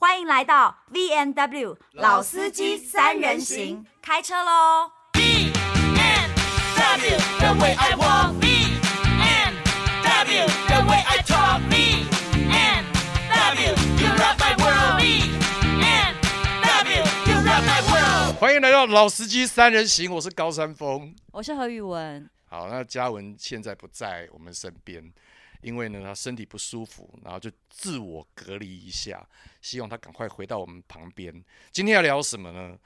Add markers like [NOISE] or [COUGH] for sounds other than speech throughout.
欢迎来到 VNW 老司机三人行，开车喽！VNW the way I walk, VNW the way I talk, VNW you rock my world, VNW you rock my world。欢迎来到老司机三人行，我是高山峰，我是何宇文。好，那嘉文现在不在我们身边。因为呢，他身体不舒服，然后就自我隔离一下，希望他赶快回到我们旁边。今天要聊什么呢？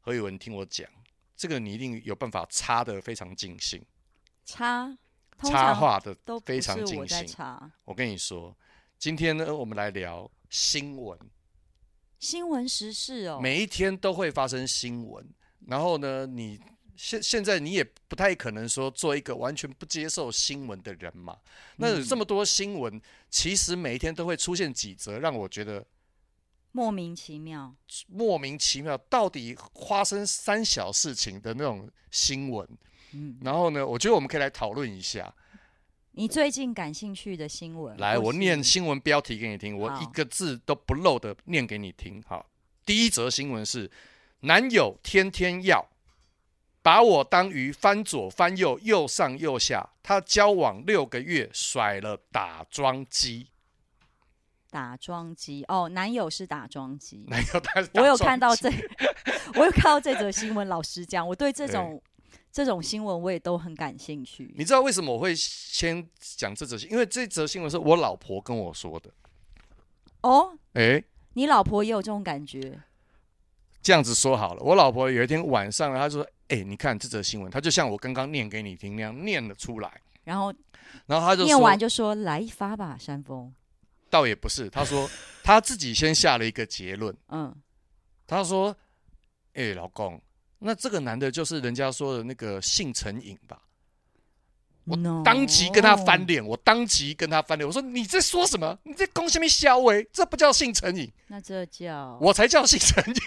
何宇文，听我讲，这个你一定有办法插得非常尽兴，插插话的都非常尽兴。我跟你说，今天呢，我们来聊新闻，新闻时事哦，每一天都会发生新闻，然后呢，你。现现在你也不太可能说做一个完全不接受新闻的人嘛？那有这么多新闻，其实每一天都会出现几则让我觉得莫名其妙、莫名其妙，到底发生三小事情的那种新闻。嗯，然后呢，我觉得我们可以来讨论一下你最近感兴趣的新闻。来，我念新闻标题给你听，我一个字都不漏的念给你听。好，第一则新闻是男友天天要。把我当鱼翻左翻右，右上右下。他交往六个月，甩了打桩机。打桩机哦，男友是打桩机。男友他是我有看到这，我有看到这则新闻。老实讲，我对这种这种新闻我也都很感兴趣。你知道为什么我会先讲这则新闻？因为这则新闻是我老婆跟我说的。哦，哎、欸，你老婆也有这种感觉？这样子说好了，我老婆有一天晚上，她说。哎、欸，你看这则新闻，她就像我刚刚念给你听那样念了出来，然后，然后她就念完就说：“来一发吧，山峰。”倒也不是，她说 [LAUGHS] 她自己先下了一个结论。嗯，她说：“哎、欸，老公，那这个男的就是人家说的那个性成瘾吧？”我当即跟他翻脸，我当即跟他翻脸，我说：“你在说什么？你在攻下面消委？这不叫性成瘾，那这叫我才叫性成瘾。[LAUGHS] ”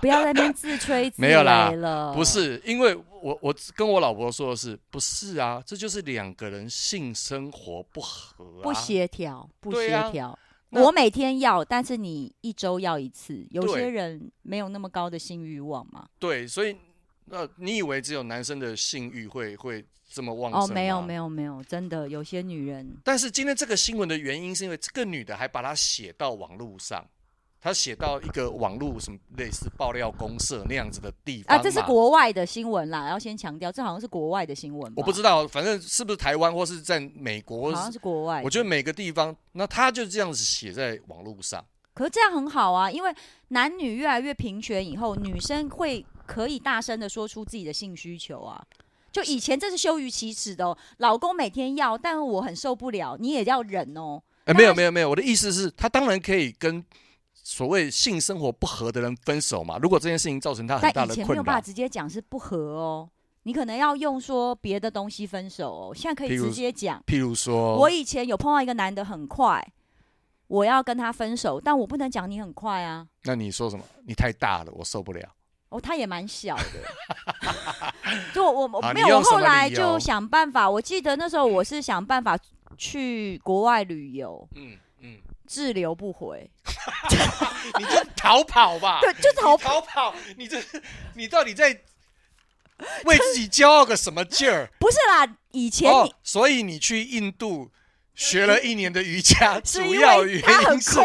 不要在那边自吹自擂了。没有啦，不是，因为我我跟我老婆说的是，不是啊？这就是两个人性生活不合、啊，不协调，不协调、啊。我每天要，但是你一周要一次。有些人没有那么高的性欲望嘛。对，所以那你以为只有男生的性欲会会这么旺盛？哦，没有没有没有，真的有些女人。但是今天这个新闻的原因，是因为这个女的还把它写到网络上。她写到一个网络什么类似爆料公社那样子的地方啊，这是国外的新闻啦，要先强调，这好像是国外的新闻。我不知道，反正是不是台湾或是在美国，好像是国外。我觉得每个地方，那她就这样子写在网络上。可是这样很好啊，因为男女越来越平权以后，女生会可以大声的说出自己的性需求啊。就以前这是羞于启齿的哦，老公每天要，但我很受不了，你也要忍哦。哎，没有没有没有，我的意思是，他当然可以跟。所谓性生活不合的人分手嘛？如果这件事情造成他很大的困扰，但以前没有办法直接讲是不合哦。你可能要用说别的东西分手哦。现在可以直接讲，譬如说，我以前有碰到一个男的很快，我要跟他分手，但我不能讲你很快啊。那你说什么？你太大了，我受不了。哦，他也蛮小的。[LAUGHS] 就我我没有，我后来就想办法。我记得那时候我是想办法去国外旅游。嗯嗯。滞留不回，[LAUGHS] 你就逃跑吧。[LAUGHS] 对，就逃跑。逃跑，你这，你到底在为自己骄傲个什么劲儿？不是啦，以前所以你去印度 [LAUGHS] 学了一年的瑜伽，[LAUGHS] 主要原因 [LAUGHS] 是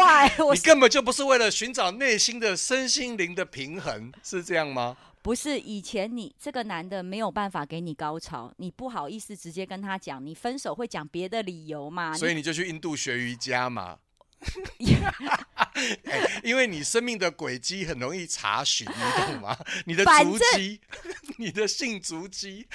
你根本就不是为了寻找内心的身心灵的平衡，是这样吗？不是，以前你这个男的没有办法给你高潮，你不好意思直接跟他讲，你分手会讲别的理由嘛？所以你就去印度学瑜伽嘛。欸、因为你生命的轨迹很容易查询，你懂吗？你的足迹，你的性足迹。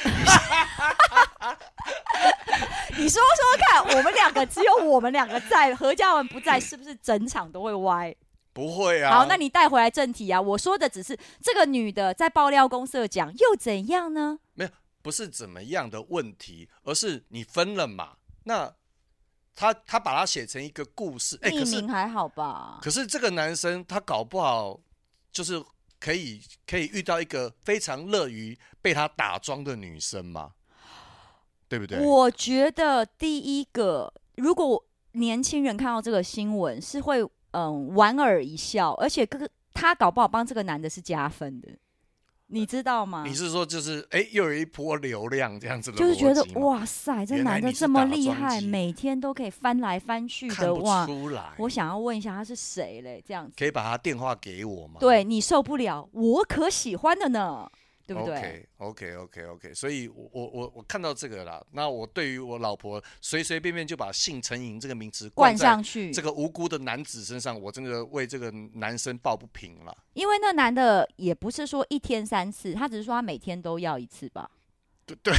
[LAUGHS] 你说说看，我们两个只有我们两个在，何嘉文不在，是不是整场都会歪？不会啊。好，那你带回来正题啊。我说的只是这个女的在爆料公社讲，又怎样呢？没有，不是怎么样的问题，而是你分了嘛。那。他他把它写成一个故事，哎、欸，可是还好吧？可是这个男生他搞不好就是可以可以遇到一个非常乐于被他打桩的女生嘛，对不对？我觉得第一个，如果年轻人看到这个新闻，是会嗯莞尔一笑，而且哥哥他搞不好帮这个男的是加分的。你知道吗？你是说就是哎、欸，又有一波流量这样子的，就是觉得哇塞，这男的这么厉害，每天都可以翻来翻去的哇！我想要问一下他是谁嘞？这样子可以把他电话给我吗？对，你受不了，我可喜欢的呢。对不对？OK，OK，OK，OK。所以我，我我我看到这个啦。那我对于我老婆随随便便就把性成瘾这个名词冠上去，这个无辜的男子身上，我真的为这个男生抱不平了。因为那男的也不是说一天三次，他只是说他每天都要一次吧。对对，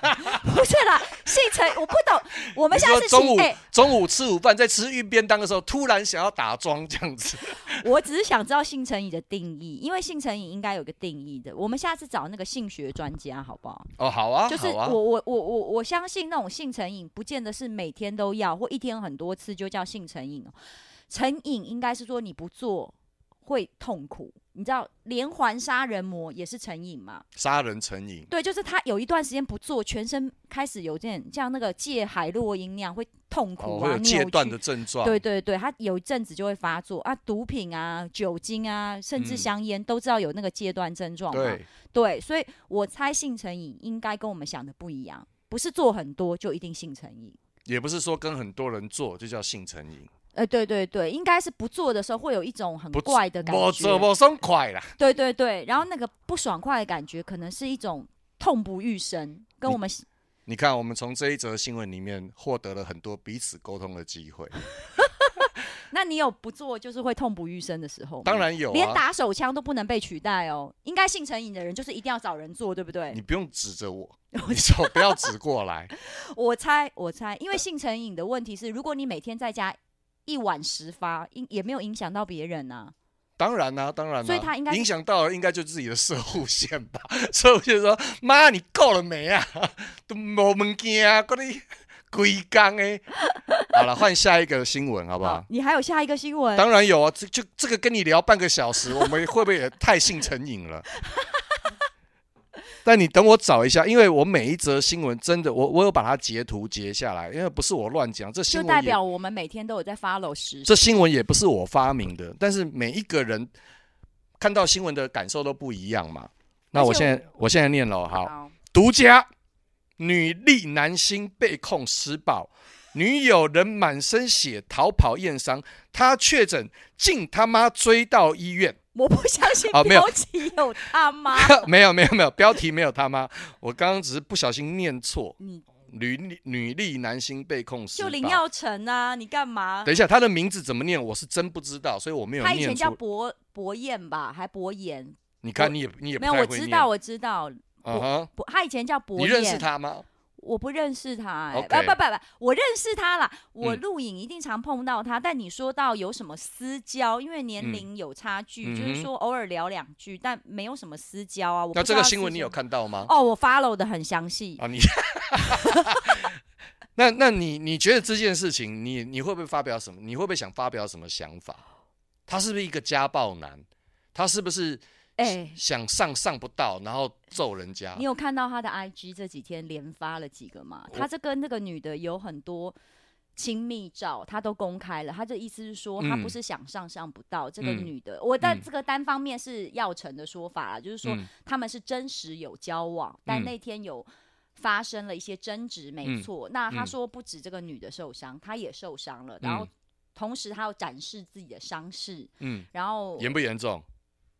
[LAUGHS] 不是啦，性成我不懂。我们现在是中午中午吃午饭，在吃运便当的时候，突然想要打桩这样子。[LAUGHS] 我只是想知道性成瘾的定义，因为性成瘾应该有个定义的。我们下次找那个性学专家好不好？哦，好啊，就是我我我我我相信那种性成瘾，不见得是每天都要或一天很多次就叫性成瘾。成瘾应该是说你不做会痛苦。你知道连环杀人魔也是成瘾吗？杀人成瘾，对，就是他有一段时间不做，全身开始有点像那个戒海洛因那样会痛苦啊，哦、会有戒断的症状。对对对，他有一阵子就会发作啊，毒品啊、酒精啊，甚至香烟、嗯、都知道有那个戒断症状嘛。对对，所以我猜性成瘾应该跟我们想的不一样，不是做很多就一定性成瘾，也不是说跟很多人做就叫性成瘾。呃，对对对，应该是不做的时候会有一种很怪的感觉，不爽快啦。对对对，然后那个不爽快的感觉，可能是一种痛不欲生，跟我们你，你看，我们从这一则新闻里面获得了很多彼此沟通的机会。[LAUGHS] [LAUGHS] 那你有不做就是会痛不欲生的时候？当然有啊，连打手枪都不能被取代哦。应该性成瘾的人就是一定要找人做，对不对？你不用指着我，你手不要指过来。[LAUGHS] 我猜，我猜，因为性成瘾的问题是，如果你每天在家。一晚十发，影也没有影响到别人呐、啊。当然啦、啊，当然、啊。所以他应该影响到的应该就是自己的射护线吧。[LAUGHS] 所以我就说：“妈，你够了没啊？[LAUGHS] 都没物件啊，嗰啲龟缸哎。[LAUGHS] ”好了，换下一个新闻好不好，好？你还有下一个新闻？当然有啊，这就这个跟你聊半个小时，我们会不会也太性成瘾了？但你等我找一下，因为我每一则新闻真的，我我有把它截图截下来，因为不是我乱讲，这新闻就代表我们每天都有在 follow 时。这新闻也不是我发明的，但是每一个人看到新闻的感受都不一样嘛。那我现在我，现在念了，好，独家女力男星被控施暴，女友人满身血逃跑验伤，他确诊，竟他妈追到医院。我不相信标题有他妈，[LAUGHS] 没有没有没有标题没有他妈，我刚刚只是不小心念错。女女力男星被控就林耀成啊，你干嘛？等一下，他的名字怎么念？我是真不知道，所以我没有念。他以前叫博博彦吧，还博彦？你看你也你也没有，我知道我知道。嗯哼，他以前叫博彦，你认识他吗？我不认识他、欸，哎不不不不，我认识他啦。我录影一定常碰到他，嗯、但你说到有什么私交，因为年龄有差距，嗯、就是说偶尔聊两句，但没有什么私交啊。我那这个新闻你有看到吗？哦，我 follow 的很详细。啊，你，[LAUGHS] [LAUGHS] 那那你你觉得这件事情，你你会不会发表什么？你会不会想发表什么想法？他是不是一个家暴男？他是不是？想上上不到，然后揍人家。你有看到他的 IG 这几天连发了几个吗？他这跟那个女的有很多亲密照，他都公开了。他的意思是说，他不是想上上不到。嗯、这个女的，我在这个单方面是耀成的说法啦，嗯、就是说他们是真实有交往，嗯、但那天有发生了一些争执，没错。嗯、那他说不止这个女的受伤，他也受伤了，然后同时他要展示自己的伤势，嗯，然后严不严重？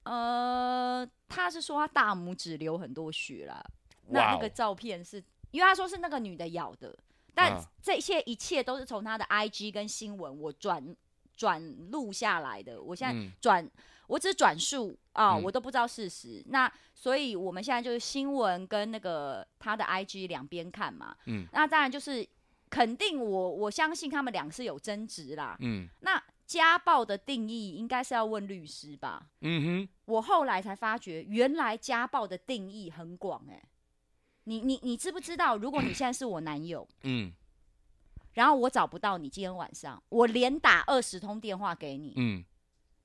呃，他是说他大拇指流很多血啦。那那个照片是因为他说是那个女的咬的，但这些一切都是从他的 IG 跟新闻我转转录下来的。我现在转，嗯、我只是转述啊，嗯、我都不知道事实。那所以我们现在就是新闻跟那个他的 IG 两边看嘛。嗯，那当然就是肯定我我相信他们俩是有争执啦。嗯，那。家暴的定义应该是要问律师吧？嗯哼，我后来才发觉，原来家暴的定义很广哎、欸。你你你知不知道？如果你现在是我男友，[CLEARS THROAT] 嗯，然后我找不到你，今天晚上我连打二十通电话给你，嗯，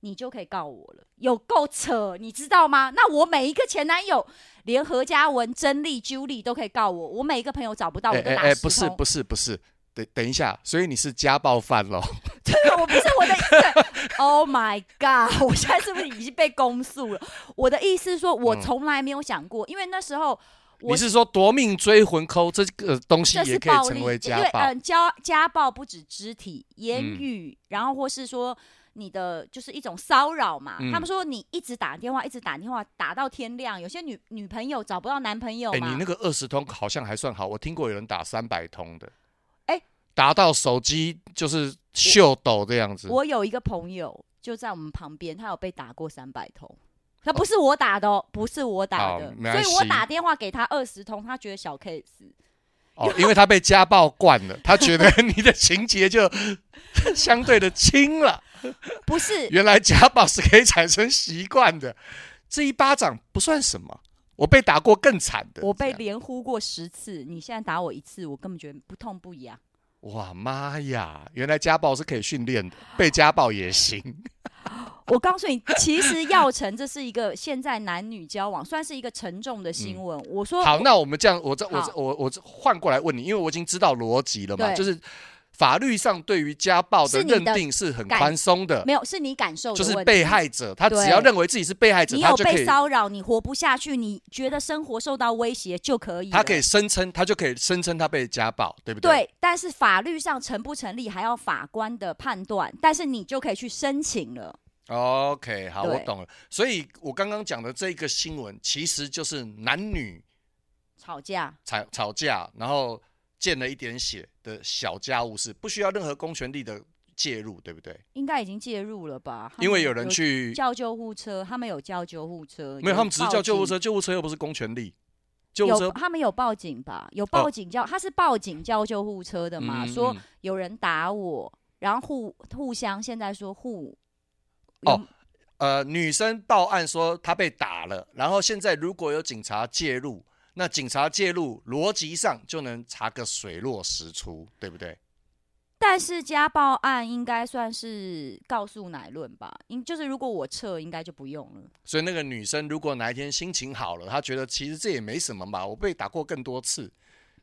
你就可以告我了，有够扯，你知道吗？那我每一个前男友，连何嘉文、珍丽、Julie 都可以告我，我每一个朋友找不到，我都打十通。哎哎，不是不是不是。等等一下，所以你是家暴犯喽？[LAUGHS] 对，我不是我的意思。Oh my god！[LAUGHS] 我现在是不是已经被公诉了？我的意思是说，我从来没有想过，嗯、因为那时候你是说夺命追魂抠这个东西也可以成为家暴？因为嗯，家家暴不止肢体、言语，嗯、然后或是说你的就是一种骚扰嘛。嗯、他们说你一直打电话，一直打电话，打到天亮。有些女女朋友找不到男朋友嘛。哎、欸，你那个二十通好像还算好，我听过有人打三百通的。达到手机就是秀抖这样子。我有一个朋友就在我们旁边，他有被打过三百通，他不是我打的哦，不是我打的，所以我打电话给他二十通，他觉得小 case。哦，因为他被家暴惯了，他觉得 [LAUGHS] 你的情节就相对的轻了。[LAUGHS] 不是，原来家暴是可以产生习惯的，这一巴掌不算什么，我被打过更惨的，我被连呼过十次，你现在打我一次，我根本觉得不痛不痒。哇妈呀！原来家暴是可以训练的，被家暴也行。[LAUGHS] 我告诉你，其实药成这是一个现在男女交往算是一个沉重的新闻。嗯、我说好，那我们这样，我这我我我换过来问你，因为我已经知道逻辑了嘛，就是。法律上对于家暴的认定是很宽松的，没有是你感受的，就是被害者他只要认为自己是被害者，你有被骚扰，你活不下去，你觉得生活受到威胁就可以，他可以声称，他就可以声称他被家暴，对不对？对，但是法律上成不成立还要法官的判断，但是你就可以去申请了。OK，好，我懂了。所以我刚刚讲的这个新闻其实就是男女吵架，吵吵架，然后。见了一点血的小家务事，不需要任何公权力的介入，对不对？应该已经介入了吧？因为有人去叫救护车，他们有叫救护车，没有？他们只是叫救护车，救护车又不是公权力。救护车他们有报警吧？有报警叫，哦、他是报警叫救护车的嘛？嗯、说有人打我，然后互互相现在说互哦呃，女生报案说她被打了，然后现在如果有警察介入。那警察介入，逻辑上就能查个水落石出，对不对？但是家暴案应该算是告诉乃论吧？应就是如果我撤，应该就不用了。所以那个女生如果哪一天心情好了，她觉得其实这也没什么嘛，我被打过更多次，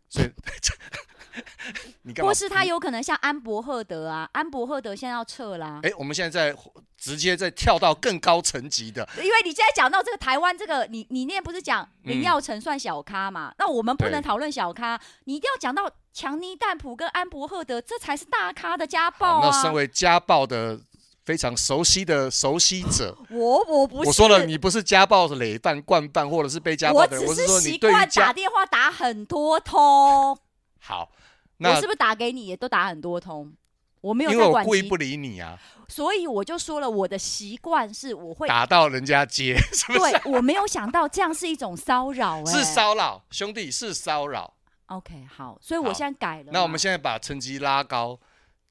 所以。[LAUGHS] [LAUGHS] 你或是他有可能像安博赫德啊，安博赫德现在要撤啦。哎、欸，我们现在在直接在跳到更高层级的，因为你现在讲到这个台湾这个，你你那不是讲林耀成算小咖嘛？嗯、那我们不能讨论小咖，你一定要讲到强尼戴普跟安博赫德，这才是大咖的家暴啊。那身为家暴的非常熟悉的熟悉者，[LAUGHS] 我我不是，我说了，你不是家暴的累犯惯犯，或者是被家暴的人，我只是习惯打电话打很多通。好。我是不是打给你也都打很多通？我没有，因为我故意不理你啊。所以我就说了，我的习惯是我会打到人家接，[LAUGHS] 是不是？对，我没有想到这样是一种骚扰，是骚扰，兄弟是骚扰。OK，好，所以我现在改了。那我们现在把成绩拉高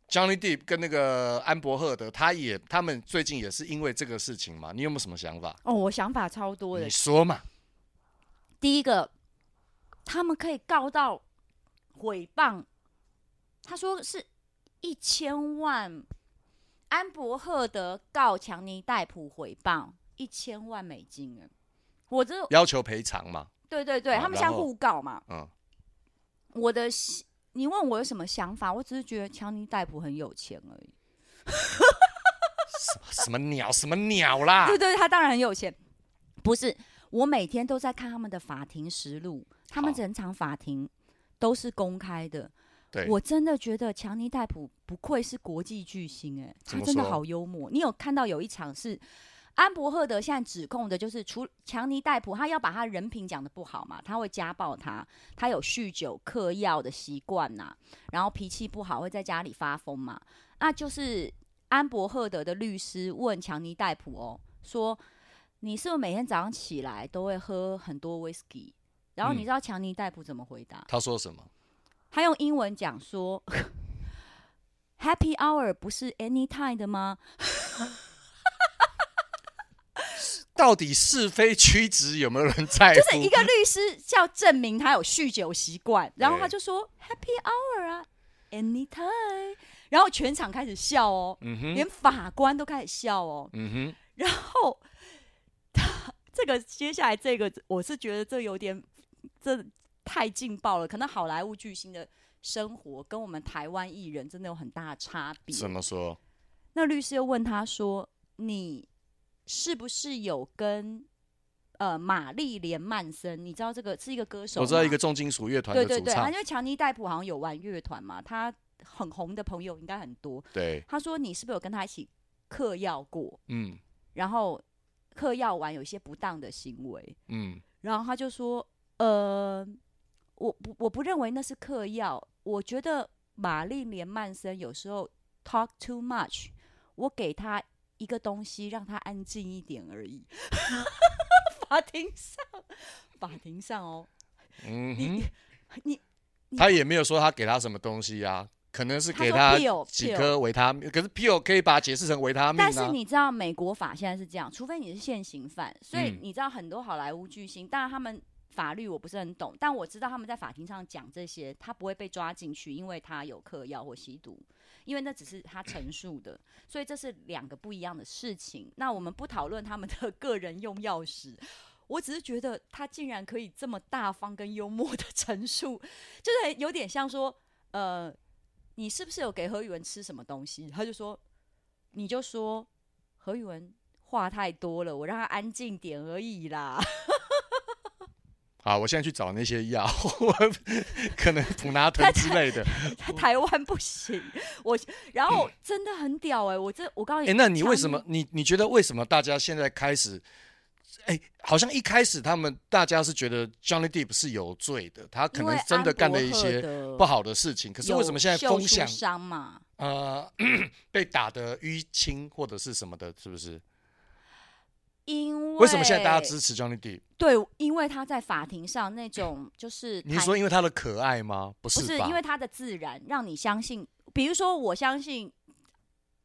，Johnny Deep 跟那个安博赫德，他也他们最近也是因为这个事情嘛？你有没有什么想法？哦，我想法超多的。你说嘛。第一个，他们可以告到诽谤。他说是一千万，安博赫德告强尼戴普诽谤一千万美金啊！我这要求赔偿嘛？对对对，啊、他们现在互告嘛。嗯，我的，你问我有什么想法？我只是觉得强尼戴普很有钱而已。什么 [LAUGHS] 什么鸟？什么鸟啦？对对，他当然很有钱。不是，我每天都在看他们的法庭实录，他们整场法庭都是公开的。对我真的觉得强尼戴普不愧是国际巨星哎、欸，他真的好幽默。你有看到有一场是安博赫德现在指控的就是，除强尼戴普，他要把他人品讲的不好嘛，他会家暴他，他有酗酒嗑药的习惯呐，然后脾气不好，会在家里发疯嘛。那就是安博赫德的律师问强尼戴普哦，说你是不是每天早上起来都会喝很多 whisky？？然后你知道强尼戴普怎么回答？他说什么？他用英文讲说：“Happy hour 不是 anytime 的吗？” [LAUGHS] 到底是非曲直有没有人在乎？就是一个律师要证明他有酗酒习惯，然后他就说：“Happy hour 啊，anytime。”然后全场开始笑哦，嗯、连法官都开始笑哦。嗯、哼然后他这个接下来这个，我是觉得这有点这。太劲爆了！可能好莱坞巨星的生活跟我们台湾艺人真的有很大的差别。怎么说？那律师又问他说：“你是不是有跟呃玛丽莲曼森？你知道这个是一个歌手？我知道一个重金属乐团的主唱。对对对，因为强尼戴普好像有玩乐团嘛，他很红的朋友应该很多。对，他说你是不是有跟他一起嗑药过？嗯，然后嗑药完有一些不当的行为，嗯，然后他就说：呃，我不我不认为那是嗑药，我觉得玛丽莲曼森有时候 talk too much。”我给他一个东西，让他安静一点而已。[LAUGHS] 法庭上，法庭上哦，嗯你你，他也没有说他给他什么东西啊，可能是给他几颗维他命。可是 pill 可以把它解释成维他命啊。但是你知道美国法现在是这样，除非你是现行犯，所以你知道很多好莱坞巨星，当然他们法律我不是很懂，但我知道他们在法庭上讲这些，他不会被抓进去，因为他有嗑药或吸毒。因为那只是他陈述的，所以这是两个不一样的事情。那我们不讨论他们的个人用药史，我只是觉得他竟然可以这么大方跟幽默的 [LAUGHS] 陈述，就是有点像说，呃，你是不是有给何宇文吃什么东西？他就说，你就说何宇文话太多了，我让他安静点而已啦。好，我现在去找那些药，[LAUGHS] 可能普拿疼之类的。在台湾不行，我然后真的很屌哎、欸，我这我告诉你，哎、欸，那你为什么你你觉得为什么大家现在开始，哎、欸，好像一开始他们大家是觉得 Johnny Deep 是有罪的，他可能真的干了一些不好的事情，可是为什么现在风向伤嘛？呃，[CLEARS THROAT] 被打的淤青或者是什么的，是不是？因为为什么现在大家支持 Johnny Depp？对，因为他在法庭上那种就是 [LAUGHS] 你说因为他的可爱吗？不是，不是因为他的自然，让你相信。比如说，我相信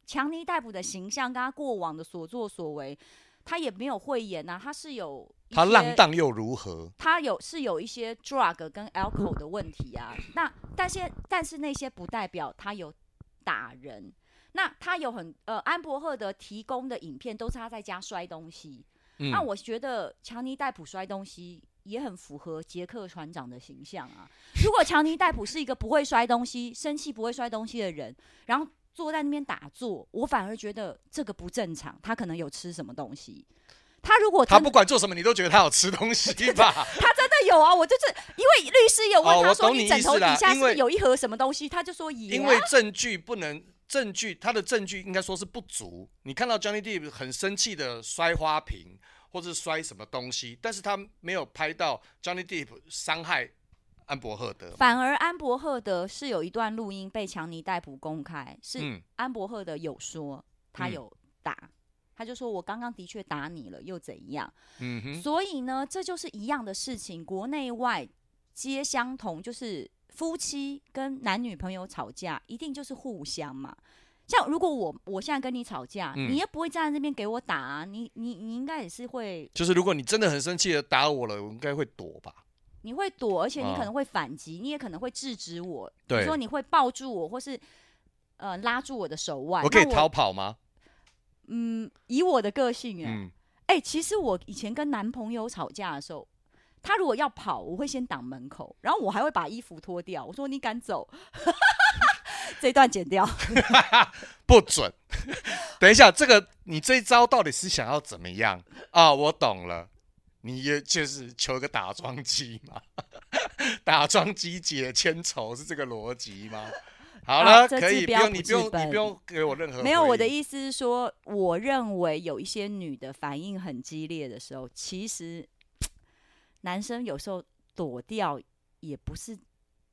强尼戴普的形象跟他过往的所作所为，他也没有讳言呐，他是有他浪荡又如何？他有是有一些 drug 跟 alcohol 的问题啊。那但是但是那些不代表他有打人。那他有很呃，安伯赫德提供的影片都是他在家摔东西。嗯、那我觉得强尼戴普摔东西也很符合杰克船长的形象啊。如果强尼戴普是一个不会摔东西、生气不会摔东西的人，然后坐在那边打坐，我反而觉得这个不正常。他可能有吃什么东西。他如果他不管做什么，你都觉得他有吃东西 [LAUGHS] 吧？他真的有啊！我就是因为律师有问他说：“你枕头底下是有一盒什么东西？”他就说：“有。”因为证据不能。证据，他的证据应该说是不足。你看到 Johnny Depp 很生气的摔花瓶，或者摔什么东西，但是他没有拍到 Johnny Depp 伤害安伯赫德。反而安伯赫德是有一段录音被强尼逮捕公开，是安伯赫德有说他有打，嗯、他就说我刚刚的确打你了，又怎样？嗯哼。所以呢，这就是一样的事情，国内外皆相同，就是。夫妻跟男女朋友吵架，一定就是互相嘛。像如果我我现在跟你吵架，嗯、你也不会站在这边给我打啊。你你你应该也是会，就是如果你真的很生气的打我了，我应该会躲吧？你会躲，而且你可能会反击，哦、你也可能会制止我。对，说你会抱住我，或是呃拉住我的手腕。我可以逃跑吗？嗯，以我的个性、欸，哎、嗯欸，其实我以前跟男朋友吵架的时候。他如果要跑，我会先挡门口，然后我还会把衣服脱掉。我说：“你敢走？” [LAUGHS] 这段剪掉，[LAUGHS] 不准。[LAUGHS] 等一下，这个你这一招到底是想要怎么样啊？我懂了，你也就是求一个打桩机嘛，打桩机解千愁是这个逻辑吗？好了，啊、可以不用你不用你不用给我任何。没有，我的意思是说，我认为有一些女的反应很激烈的时候，其实。男生有时候躲掉也不是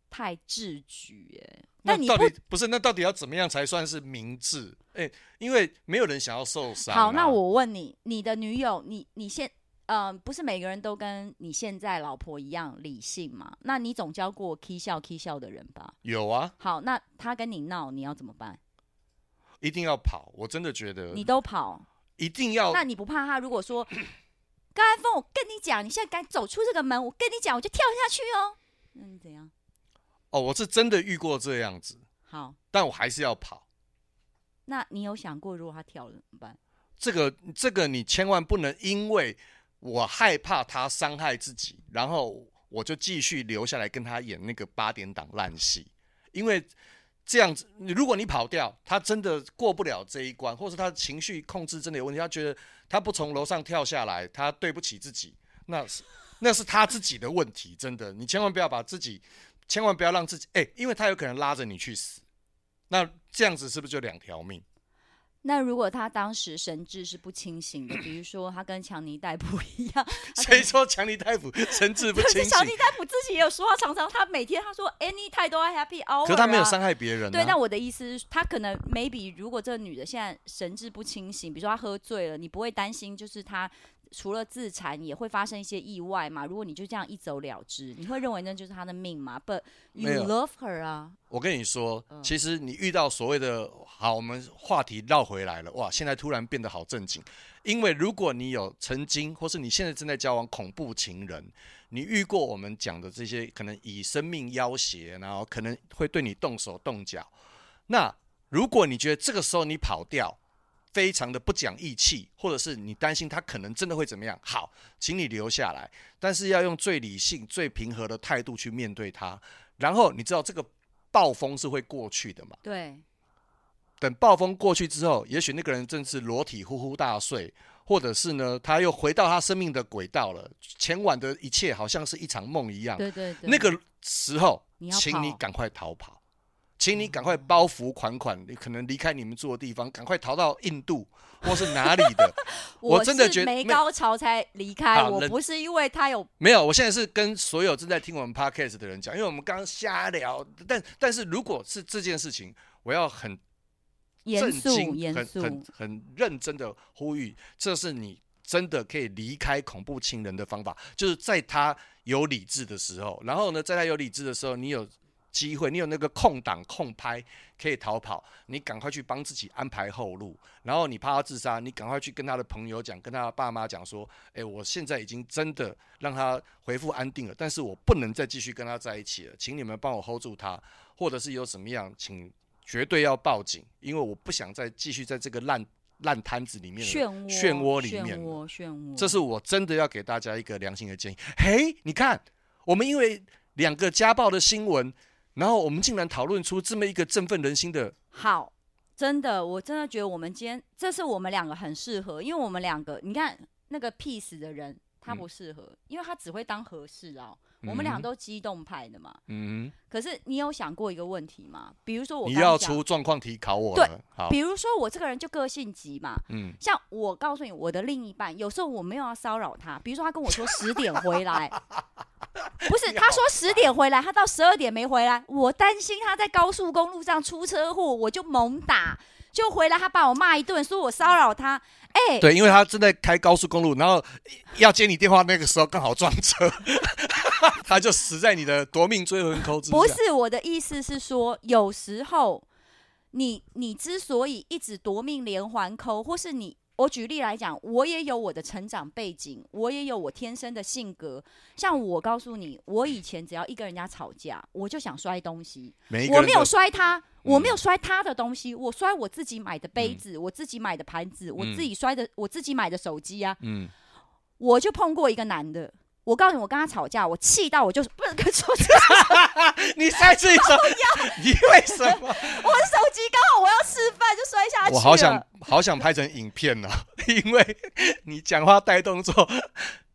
太智举哎，那你不不是那到底要怎么样才算是明智？哎、欸，因为没有人想要受伤、啊。好，那我问你，你的女友，你你现嗯、呃，不是每个人都跟你现在老婆一样理性嘛？那你总教过 k 笑 k 笑的人吧？有啊。好，那他跟你闹，你要怎么办？一定要跑，我真的觉得你都跑，一定要。那你不怕他？如果说。高安峰，我跟你讲，你现在敢走出这个门，我跟你讲，我就跳下去哦。那你怎样？哦，我是真的遇过这样子。好，但我还是要跑。那你有想过，如果他跳了怎么办？这个，这个你千万不能因为我害怕他伤害自己，然后我就继续留下来跟他演那个八点档烂戏。因为这样子，你如果你跑掉，他真的过不了这一关，或者他情绪控制真的有问题，他觉得他不从楼上跳下来，他对不起自己，那是 [LAUGHS] 那是他自己的问题，真的，你千万不要把自己，千万不要让自己，哎、因为他有可能拉着你去死，那这样子是不是就两条命？那如果他当时神志是不清醒的，比如说他跟强尼戴普一样，谁说强尼戴普神志不清醒？强尼戴普自己也有说，话常常他每天他说 anytime 都要 happy hour，、啊、可是他没有伤害别人、啊。对，那我的意思是，他可能 maybe 如果这个女的现在神志不清醒，比如说她喝醉了，你不会担心就是她。除了自残，也会发生一些意外嘛？如果你就这样一走了之，你会认为那就是他的命吗？But you love her 啊！我跟你说，其实你遇到所谓的好，我们话题绕回来了，哇！现在突然变得好正经，因为如果你有曾经，或是你现在正在交往恐怖情人，你遇过我们讲的这些，可能以生命要挟，然后可能会对你动手动脚。那如果你觉得这个时候你跑掉，非常的不讲义气，或者是你担心他可能真的会怎么样？好，请你留下来，但是要用最理性、最平和的态度去面对他。然后你知道这个暴风是会过去的嘛？对。等暴风过去之后，也许那个人正是裸体呼呼大睡，或者是呢，他又回到他生命的轨道了。前晚的一切好像是一场梦一样。对对对。那个时候，请你赶快逃跑。请你赶快包袱款款，你可能离开你们住的地方，赶快逃到印度或是哪里的。[LAUGHS] 我真的觉得没高潮才离开，我不是因为他有没有。我现在是跟所有正在听我们 podcast 的人讲，因为我们刚刚瞎聊。但但是如果是这件事情，我要很严肃、严肃很很认真的呼吁，这是你真的可以离开恐怖情人的方法，就是在他有理智的时候，然后呢，在他有理智的时候，你有。机会，你有那个空档空拍可以逃跑，你赶快去帮自己安排后路。然后你怕他自杀，你赶快去跟他的朋友讲，跟他的爸妈讲说：“哎，我现在已经真的让他恢复安定了，但是我不能再继续跟他在一起了，请你们帮我 hold 住他，或者是有什么样，请绝对要报警，因为我不想再继续在这个烂烂摊子里面漩涡漩涡里面。漩涡漩涡，这是我真的要给大家一个良心的建议。嘿，你看，我们因为两个家暴的新闻。然后我们竟然讨论出这么一个振奋人心的。好，真的，我真的觉得我们今天这是我们两个很适合，因为我们两个，你看那个 peace 的人他不适合，嗯、因为他只会当和事佬。我们俩都激动派的嘛。嗯。可是你有想过一个问题吗？比如说我你要出状况题考我了。对。好。比如说我这个人就个性急嘛。嗯。像我告诉你，我的另一半有时候我没有要骚扰他，比如说他跟我说十点回来。[LAUGHS] [LAUGHS] 不是，他说十点回来，他到十二点没回来，我担心他在高速公路上出车祸，我就猛打，就回来他把我骂一顿，说我骚扰他。哎、欸，对，因为他正在开高速公路，然后要接你电话那个时候刚好撞车，[LAUGHS] 他就死在你的夺命追魂 call 之下。不是，我的意思是说，有时候你你之所以一直夺命连环 call，或是你。我举例来讲，我也有我的成长背景，我也有我天生的性格。像我告诉你，我以前只要一跟人家吵架，我就想摔东西。我没有摔他，我没有摔他的东西，我摔我自己买的杯子，我自己买的盘子，我自己摔的，我自己买的手机啊。嗯，我就碰过一个男的。我告诉你，我跟他吵架，我气到我就不能跟说这 [LAUGHS] 个。[LAUGHS] 你摔自己手，你为什么？我的手机刚好我要示范，就摔下去。我好想好想拍成影片呢，[LAUGHS] 因为你讲话带动作，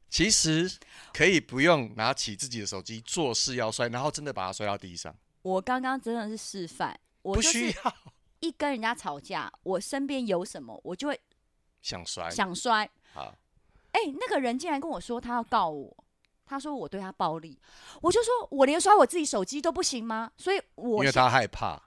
其实可以不用拿起自己的手机做事要摔，然后真的把它摔到地上。我刚刚真的是示范，我不需要一跟人家吵架，我身边有什么，我就会想摔，想摔。好。哎、欸，那个人竟然跟我说他要告我，他说我对他暴力，我就说我连摔我自己手机都不行吗？所以我，因为他害怕，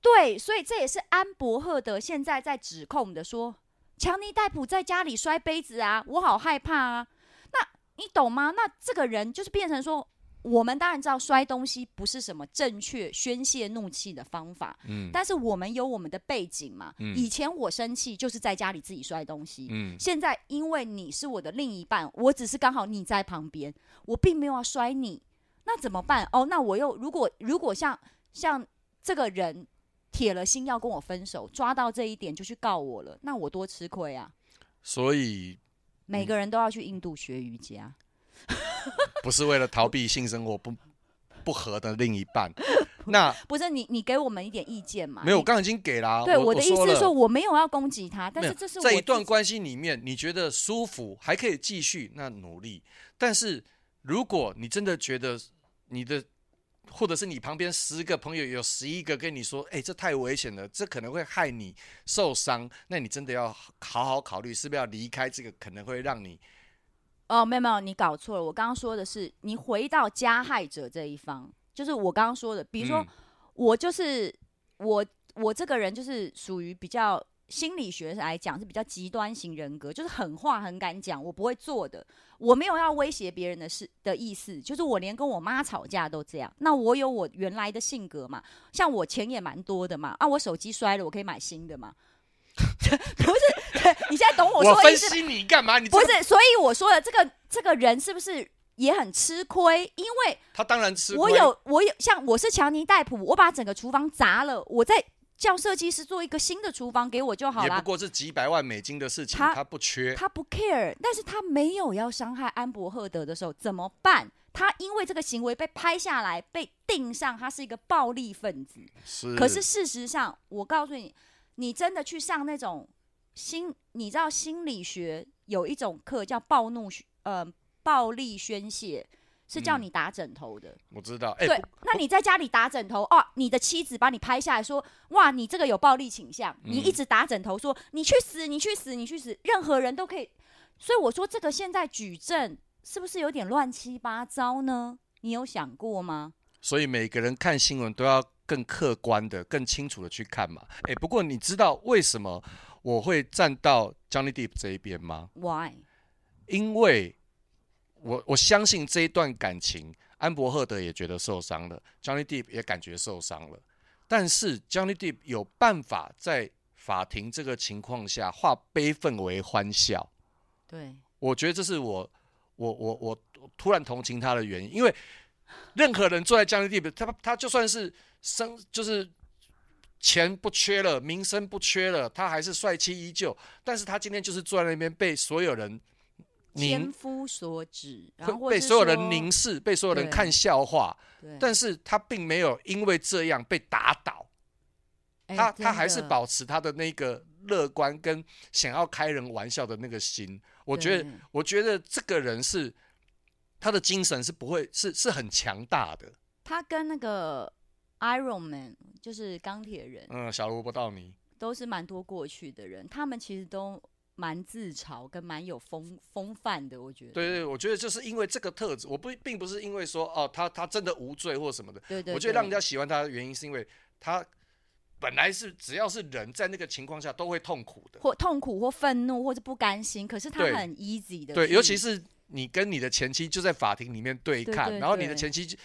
对，所以这也是安博赫德现在在指控的，说强尼戴普在家里摔杯子啊，我好害怕啊。那你懂吗？那这个人就是变成说。我们当然知道摔东西不是什么正确宣泄怒气的方法，嗯，但是我们有我们的背景嘛，嗯，以前我生气就是在家里自己摔东西，嗯，现在因为你是我的另一半，我只是刚好你在旁边，我并没有要摔你，那怎么办？哦，那我又如果如果像像这个人铁了心要跟我分手，抓到这一点就去告我了，那我多吃亏啊！所以每个人都要去印度学瑜伽。不是为了逃避性生活不不合的另一半，[LAUGHS] 那不是你，你给我们一点意见嘛？没有，我刚刚已经给了、啊。对，我，我的意思是说，我没有要攻击他，但是这是我在一段关系里面，你觉得舒服，还可以继续，那努力。但是如果你真的觉得你的，或者是你旁边十个朋友有十一个跟你说，哎，这太危险了，这可能会害你受伤，那你真的要好好考虑，是不是要离开这个可能会让你。哦，没有没有，你搞错了。我刚刚说的是，你回到加害者这一方。就是我刚刚说的，比如说，我就是、嗯、我，我这个人就是属于比较心理学来讲是比较极端型人格，就是狠话很敢讲，我不会做的，我没有要威胁别人的事的意思，就是我连跟我妈吵架都这样。那我有我原来的性格嘛，像我钱也蛮多的嘛，啊，我手机摔了，我可以买新的嘛。[LAUGHS] 不是，对，[LAUGHS] 你现在懂我说的意思？我分析你干嘛？你不是，所以我说的这个这个人是不是？也很吃亏，因为他当然吃亏。我有，我有，像我是强尼戴普，我把整个厨房砸了，我再叫设计师做一个新的厨房给我就好了。也不过是几百万美金的事情，他，他不缺，他不 care。但是他没有要伤害安伯赫德的时候怎么办？他因为这个行为被拍下来，被定上他是一个暴力分子。是。可是事实上，我告诉你，你真的去上那种心，你知道心理学有一种课叫暴怒，呃。暴力宣泄是叫你打枕头的，嗯、我知道。欸、对，那你在家里打枕头哦，你的妻子把你拍下来说，哇，你这个有暴力倾向，嗯、你一直打枕头说，你去死，你去死，你去死，任何人都可以。所以我说这个现在举证是不是有点乱七八糟呢？你有想过吗？所以每个人看新闻都要更客观的、更清楚的去看嘛。哎、欸，不过你知道为什么我会站到 Johnny Deep 这一边吗？Why？因为。我我相信这一段感情，安伯赫德也觉得受伤了，Johnny Deep 也感觉受伤了。但是 Johnny Deep 有办法在法庭这个情况下化悲愤为欢笑。对，我觉得这是我我我我突然同情他的原因，因为任何人坐在 Johnny Deep，他他就算是生就是钱不缺了，名声不缺了，他还是帅气依旧。但是他今天就是坐在那边被所有人。千夫所指，然后被所有人凝视，被所有人看笑话。但是他并没有因为这样被打倒，他他还是保持他的那个乐观跟想要开人玩笑的那个心。我觉得，我觉得这个人是他的精神是不会是是很强大的。他跟那个 Iron Man 就是钢铁人，嗯，小萝卜道尼都是蛮多过去的人，他们其实都。蛮自嘲跟蛮有风风范的，我觉得。对对，我觉得就是因为这个特质，我不并不是因为说哦，他他真的无罪或什么的。对，对对。我觉得让人家喜欢他的原因，是因为他本来是只要是人在那个情况下都会痛苦的，或痛苦或愤怒或者不甘心，可是他很 easy 的。对，尤其是你跟你的前妻就在法庭里面对看，对对对，然后你的前妻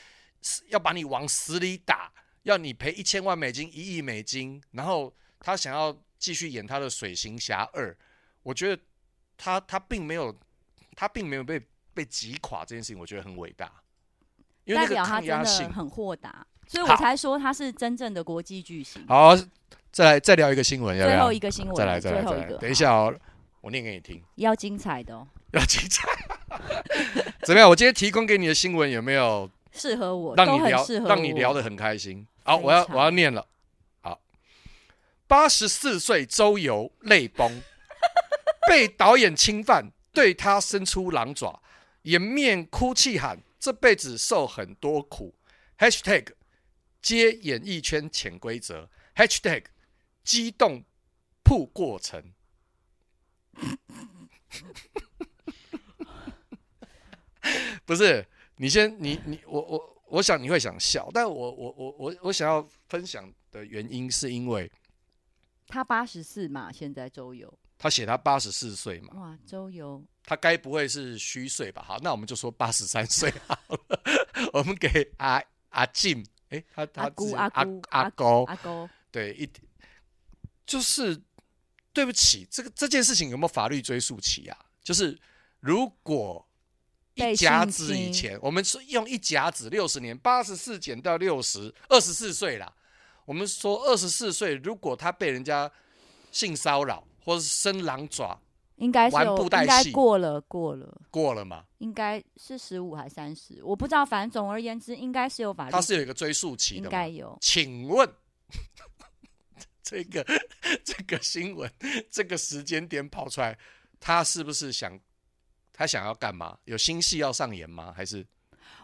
要把你往死里打，要你赔一千万美金、一亿美金，然后他想要继续演他的水行侠二。我觉得他他并没有他并没有被被击垮这件事情，我觉得很伟大，因为那个抗压性，代表他真的很豁达，所以我才说他是真正的国际巨星。好，再来再聊一个新闻，最后一个新闻，再来再来再来，等一下哦，我念给你听，要精彩的哦，要精彩，[LAUGHS] 怎么样？我今天提供给你的新闻有没有适合我？让你聊，让你聊得很开心。好，我要我要念了。好，八十四岁周游泪崩。[LAUGHS] 被导演侵犯，对他伸出狼爪，掩面哭泣喊：“这辈子受很多苦。” #hashtag 接演艺圈潜规则 #hashtag 激动铺过程。[LAUGHS] 不是你先，你你我我我想你会想笑，但我我我我我想要分享的原因是因为他八十四嘛，现在周游。他写他八十四岁嘛？哇，周游，他该不会是虚岁吧？好，那我们就说八十三岁 [LAUGHS] 好了。我们给阿阿静，哎、欸，他他阿姑阿姑阿高阿高，对，一点就是对不起，这个这件事情有没有法律追溯期啊？就是如果一甲子以前，我们是用一甲子六十年，八十四减到六十，二十四岁啦。我们说二十四岁，如果他被人家性骚扰。或是伸狼爪，应该是玩布袋戏，过了过了过了嘛？应该是十五还是三十？我不知道，反正总而言之，应该是有法律，他是有一个追溯期的，应该有。请问 [LAUGHS] 这个 [LAUGHS] 这个新闻这个时间点跑出来，他是不是想他想要干嘛？有新戏要上演吗？还是？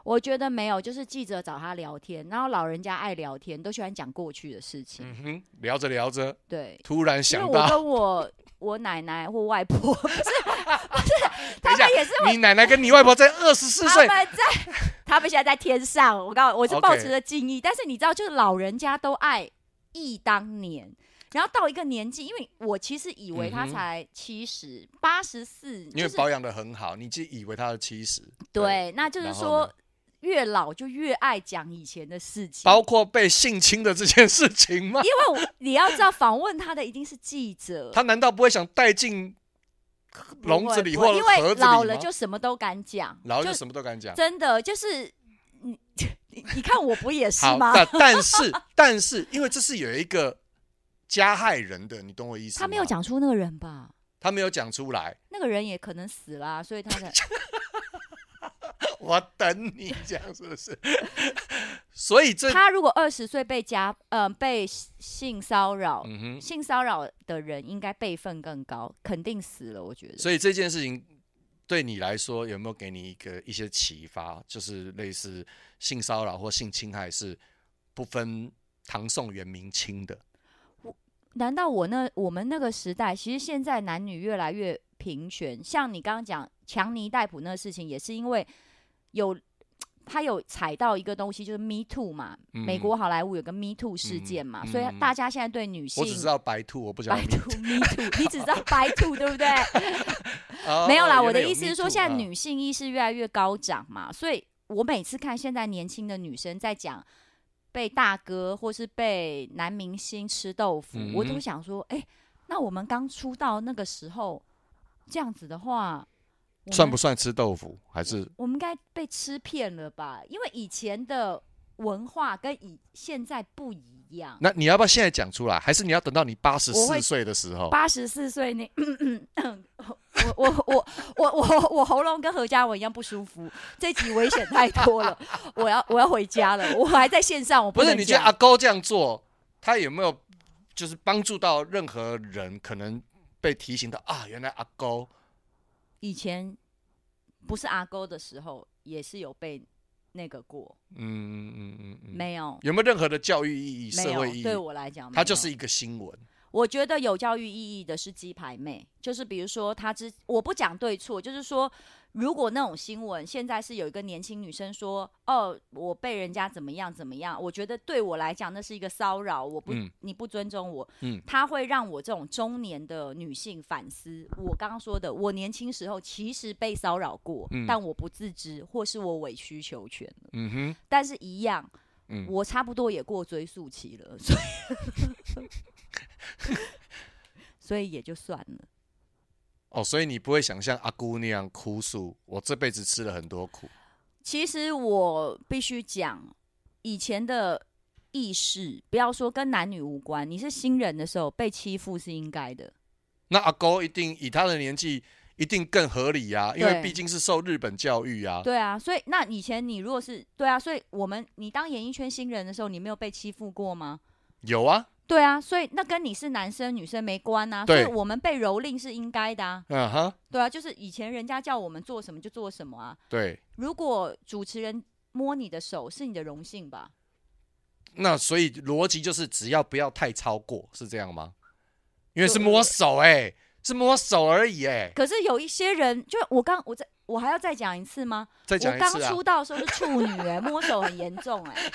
我觉得没有，就是记者找他聊天，然后老人家爱聊天，都喜欢讲过去的事情。嗯哼，聊着聊着，对，突然想到，我跟我我奶奶或外婆 [LAUGHS] 不是不是，他们也是你奶奶跟你外婆在二十四岁，他们在，他们现在在天上。我告诉我是抱持着敬意但是你知道，就是老人家都爱忆当年，然后到一个年纪，因为我其实以为他才七十八十四，因为保养的很好，你就以为他是七十，对，那就是说。越老就越爱讲以前的事情，包括被性侵的这件事情吗？因为我你要知道，访问他的一定是记者，[LAUGHS] 他难道不会想带进笼子里或者盒子里吗？老了就什么都敢讲，老了就什么都敢讲，真的就是你 [LAUGHS] 你你看我不也是吗？但但是但是，因为这是有一个加害人的，你懂我意思吗？他没有讲出那个人吧？他没有讲出来，那个人也可能死了啊，所以他才。[LAUGHS] 我等你讲是不是？所以这他如果二十岁被家呃被性骚扰，嗯哼，性骚扰的人应该辈分更高，肯定死了。我觉得。所以这件事情对你来说有没有给你一个一些启发？就是类似性骚扰或性侵害是不分唐宋元明清的。我难道我那我们那个时代，其实现在男女越来越平权？像你刚刚讲强尼戴普那个事情，也是因为。有，他有踩到一个东西，就是 Me Too 嘛，嗯、美国好莱坞有个 Me Too 事件嘛，所以大家现在对女性，我只知道白兔，我不知道 Me Too，[LAUGHS] 你只知道白兔，对不对？[LAUGHS] 哦、没有啦，有我的意思是说，现在女性意识越来越高涨嘛，所以我每次看现在年轻的女生在讲被大哥或是被男明星吃豆腐，嗯、我都想说，哎、欸，那我们刚出道那个时候这样子的话。算不算吃豆腐？还是我们应该被吃骗了吧？因为以前的文化跟以现在不一样。那你要不要现在讲出来？还是你要等到你八十四岁的时候？八十四岁那，[COUGHS] 我我我我我我喉咙跟何嘉文一样不舒服。这集危险太多了，[LAUGHS] 我要我要回家了。我还在线上，我不，不是？你觉得阿高这样做，他有没有就是帮助到任何人？可能被提醒到啊，原来阿高。以前不是阿高的时候，也是有被那个过。嗯嗯嗯嗯，没有。有没有任何的教育意义、社会意义？对我来讲，它就是一个新闻。我觉得有教育意义的是鸡排妹，就是比如说他之，我不讲对错，就是说。如果那种新闻现在是有一个年轻女生说：“哦，我被人家怎么样怎么样？”我觉得对我来讲那是一个骚扰，我不，嗯、你不尊重我，嗯，他会让我这种中年的女性反思。我刚刚说的，我年轻时候其实被骚扰过，嗯、但我不自知，或是我委曲求全了，嗯哼。但是一样，嗯、我差不多也过追溯期了，所以，[LAUGHS] [LAUGHS] 所以也就算了。哦，所以你不会想像阿姑那样哭诉，我这辈子吃了很多苦。其实我必须讲，以前的意识，不要说跟男女无关，你是新人的时候被欺负是应该的。那阿姑一定以他的年纪，一定更合理呀、啊，因为毕竟是受日本教育啊。对啊，所以那以前你如果是对啊，所以我们你当演艺圈新人的时候，你没有被欺负过吗？有啊。对啊，所以那跟你是男生女生没关啊，对所以我们被蹂躏是应该的啊。嗯哼，对啊，就是以前人家叫我们做什么就做什么啊。对，如果主持人摸你的手是你的荣幸吧？那所以逻辑就是只要不要太超过，是这样吗？因为是摸手哎、欸，是摸手而已哎、欸。可是有一些人，就我刚我在我还要再讲一次吗？再讲一次啊。我刚出道的时候是处女哎、欸，[LAUGHS] 摸手很严重哎、欸。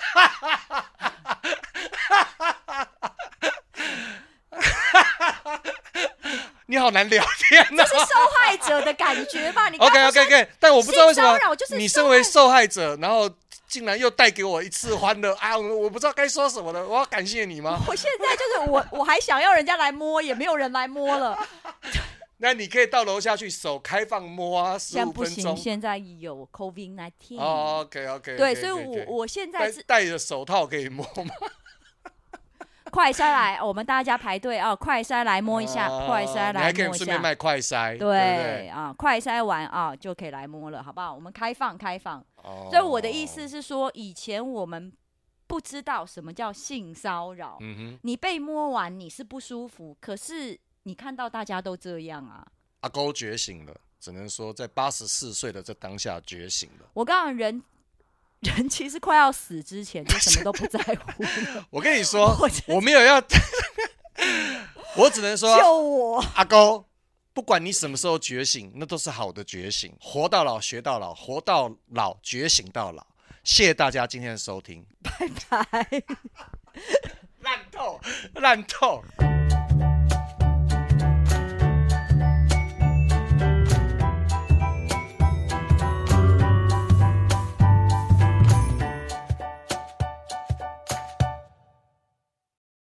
你好难聊天呐！这是受害者的感觉吧？你 OK OK OK，但我不知道为什么你身为受害者，然后竟然又带给我一次欢乐啊！我不知道该说什么了，我要感谢你吗？我现在就是我，[LAUGHS] 我还想要人家来摸，也没有人来摸了。[LAUGHS] 那你可以到楼下去手开放摸啊，十五分钟。现在不行，现在有 COVID-19。OK OK。对，所以我我现在是戴着手套可以摸吗？快筛来，我们大家排队啊！快筛来摸一下，啊、快筛来摸一下。你还可以顺便卖快筛，对，啊，快筛完啊就可以来摸了，好不好？我们开放开放。哦、所以我的意思是说，以前我们不知道什么叫性骚扰。嗯哼，你被摸完你是不舒服，可是你看到大家都这样啊。阿勾觉醒了，只能说在八十四岁的这当下觉醒了。我告诉你人。人其实快要死之前就什么都不在乎。我跟你说，我，我没有要，我只能说，救我，阿公，不管你什么时候觉醒，那都是好的觉醒。活到老学到老，活到老觉醒到老。谢谢大家今天的收听，拜拜。[LAUGHS] 烂透，烂透。